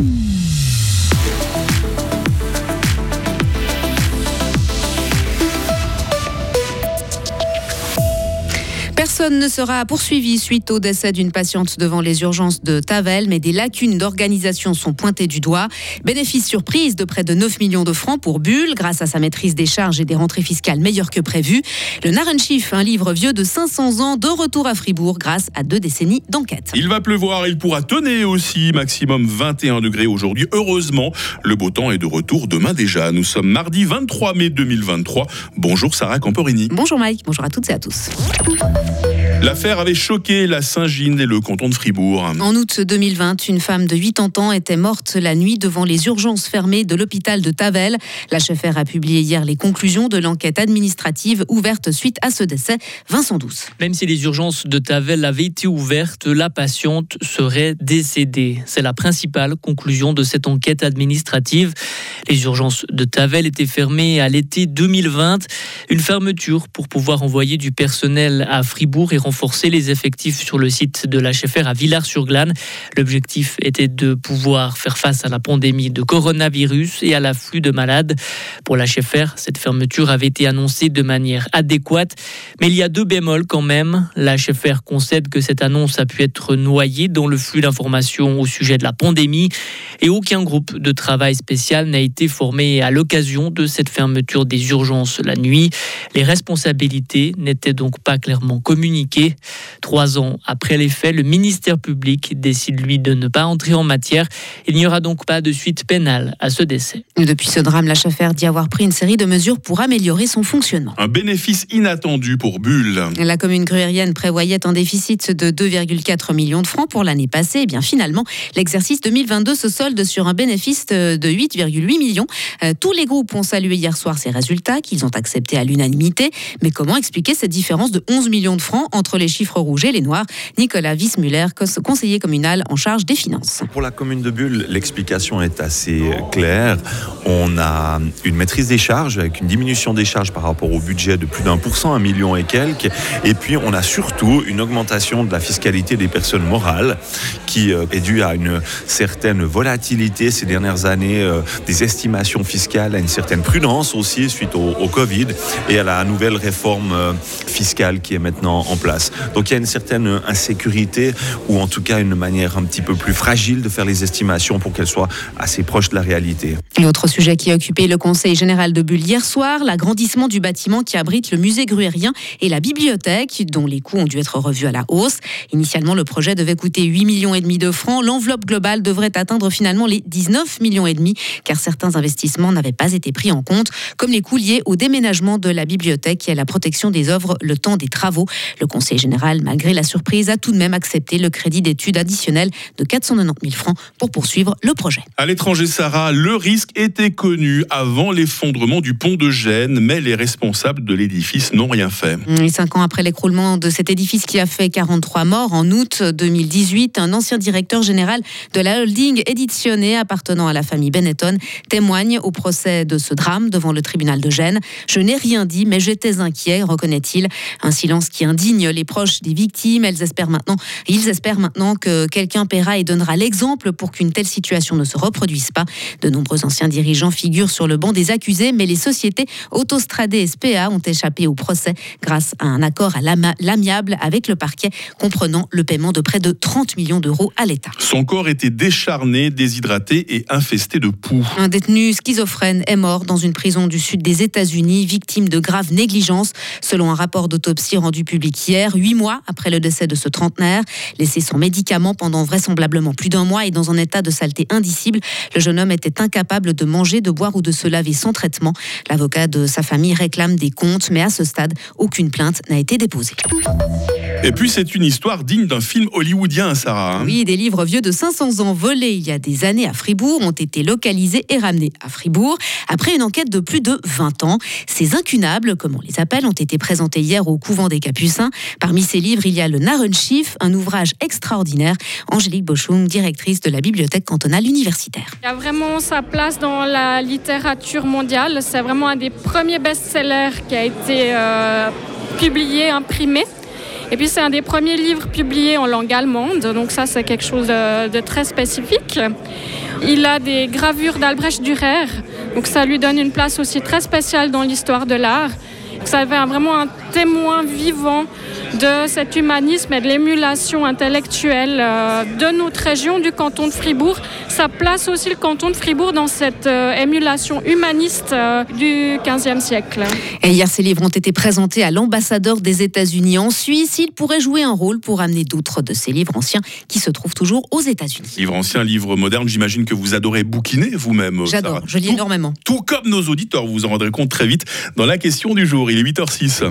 Bye. Personne ne sera poursuivi suite au décès d'une patiente devant les urgences de Tavel, mais des lacunes d'organisation sont pointées du doigt. Bénéfice surprise de près de 9 millions de francs pour Bulle, grâce à sa maîtrise des charges et des rentrées fiscales meilleures que prévues. Le Narrenchief, un livre vieux de 500 ans, de retour à Fribourg grâce à deux décennies d'enquête. Il va pleuvoir, il pourra tenir aussi, maximum 21 degrés aujourd'hui. Heureusement, le beau temps est de retour demain déjà. Nous sommes mardi 23 mai 2023. Bonjour Sarah Camporini. Bonjour Mike, bonjour à toutes et à tous. L'affaire avait choqué la Saint-Gine et le canton de Fribourg. En août 2020, une femme de 80 ans était morte la nuit devant les urgences fermées de l'hôpital de Tavel. La chefère a publié hier les conclusions de l'enquête administrative ouverte suite à ce décès. Vincent Douce. Même si les urgences de Tavel avaient été ouvertes, la patiente serait décédée. C'est la principale conclusion de cette enquête administrative. Les urgences de Tavel étaient fermées à l'été 2020. Une fermeture pour pouvoir envoyer du personnel à Fribourg et renforcer les effectifs sur le site de l'HFR à Villars-sur-Glane. L'objectif était de pouvoir faire face à la pandémie de coronavirus et à l'afflux de malades. Pour l'HFR, cette fermeture avait été annoncée de manière adéquate, mais il y a deux bémols quand même. L'HFR concède que cette annonce a pu être noyée dans le flux d'informations au sujet de la pandémie et aucun groupe de travail spécial n'a été formé à l'occasion de cette fermeture des urgences la nuit. Les responsabilités n'étaient donc pas clairement communiquées Trois ans après les faits, le ministère public décide, lui, de ne pas entrer en matière. Il n'y aura donc pas de suite pénale à ce décès. Depuis ce drame, la chauffeur dit avoir pris une série de mesures pour améliorer son fonctionnement. Un bénéfice inattendu pour Bulle. La commune gruyérienne prévoyait un déficit de 2,4 millions de francs pour l'année passée. Et eh bien finalement, l'exercice 2022 se solde sur un bénéfice de 8,8 millions. Euh, tous les groupes ont salué hier soir ces résultats qu'ils ont acceptés à l'unanimité. Mais comment expliquer cette différence de 11 millions de francs entre les chiffres rouges et les noirs. Nicolas Wissmuller, conseiller communal en charge des finances. Pour la commune de Bulle, l'explication est assez claire. On a une maîtrise des charges avec une diminution des charges par rapport au budget de plus d'un pour cent, un million et quelques. Et puis on a surtout une augmentation de la fiscalité des personnes morales qui euh, est due à une certaine volatilité ces dernières années, euh, des estimations fiscales, à une certaine prudence aussi suite au, au Covid et à la nouvelle réforme euh, fiscale qui est maintenant en place. Donc il y a une certaine insécurité ou en tout cas une manière un petit peu plus fragile de faire les estimations pour qu'elles soient assez proches de la réalité. L'autre sujet qui a occupé le Conseil général de Bulle hier soir, l'agrandissement du bâtiment qui abrite le musée gruérien et la bibliothèque, dont les coûts ont dû être revus à la hausse. Initialement, le projet devait coûter 8 millions et demi de francs. L'enveloppe globale devrait atteindre finalement les 19 millions et demi, car certains investissements n'avaient pas été pris en compte, comme les coûts liés au déménagement de la bibliothèque et à la protection des œuvres le temps des travaux. Le Conseil général, malgré la surprise, a tout de même accepté le crédit d'études additionnel de 490 000 francs pour poursuivre le projet. À l'étranger, Sarah, le risque était connu avant l'effondrement du pont de Gênes, mais les responsables de l'édifice n'ont rien fait. Et cinq ans après l'écroulement de cet édifice qui a fait 43 morts en août 2018, un ancien directeur général de la holding éditionnée appartenant à la famille Benetton témoigne au procès de ce drame devant le tribunal de Gênes. Je n'ai rien dit, mais j'étais inquiet, reconnaît-il. Un silence qui indigne les proches des victimes. Elles espèrent maintenant, ils espèrent maintenant que quelqu'un paiera et donnera l'exemple pour qu'une telle situation ne se reproduise pas. De nombreux anciens dirigeants figurent sur le banc des accusés, mais les sociétés Autostrade et SPA ont échappé au procès grâce à un accord à l'amiable avec le parquet, comprenant le paiement de près de 30 millions d'euros à l'État. Son corps était décharné, déshydraté et infesté de poux. Un détenu schizophrène est mort dans une prison du sud des États-Unis, victime de graves négligences, selon un rapport d'autopsie rendu public hier huit mois après le décès de ce trentenaire. Laissé sans médicaments pendant vraisemblablement plus d'un mois et dans un état de saleté indicible, le jeune homme était incapable de manger, de boire ou de se laver sans traitement. L'avocat de sa famille réclame des comptes, mais à ce stade, aucune plainte n'a été déposée. Et puis c'est une histoire digne d'un film hollywoodien, Sarah. Hein. oui, des livres vieux de 500 ans volés il y a des années à Fribourg ont été localisés et ramenés à Fribourg après une enquête de plus de 20 ans. Ces incunables, comme on les appelle, ont été présentés hier au couvent des Capucins. Parmi ces livres, il y a le Narrenschiff, un ouvrage extraordinaire. Angélique Boschung, directrice de la bibliothèque cantonale universitaire. Il y a vraiment sa place dans la littérature mondiale. C'est vraiment un des premiers best-sellers qui a été euh, publié, imprimé. Et puis c'est un des premiers livres publiés en langue allemande, donc ça c'est quelque chose de, très spécifique. Il a des gravures d'Albrecht Dürer, donc ça lui donne une place aussi très spéciale dans l'histoire de l'art. Ça avait vraiment un témoin vivant de cet humanisme et de l'émulation intellectuelle euh, de notre région, du canton de Fribourg. Ça place aussi le canton de Fribourg dans cette euh, émulation humaniste euh, du 15e siècle. Et hier, ces livres ont été présentés à l'ambassadeur des États-Unis en Suisse. Il pourrait jouer un rôle pour amener d'autres de ces livres anciens qui se trouvent toujours aux États-Unis. Livre ancien, livre moderne, j'imagine que vous adorez bouquiner vous-même. J'adore, je lis tout, énormément. Tout comme nos auditeurs, vous vous en rendrez compte très vite dans la question du jour. Il est 8h06.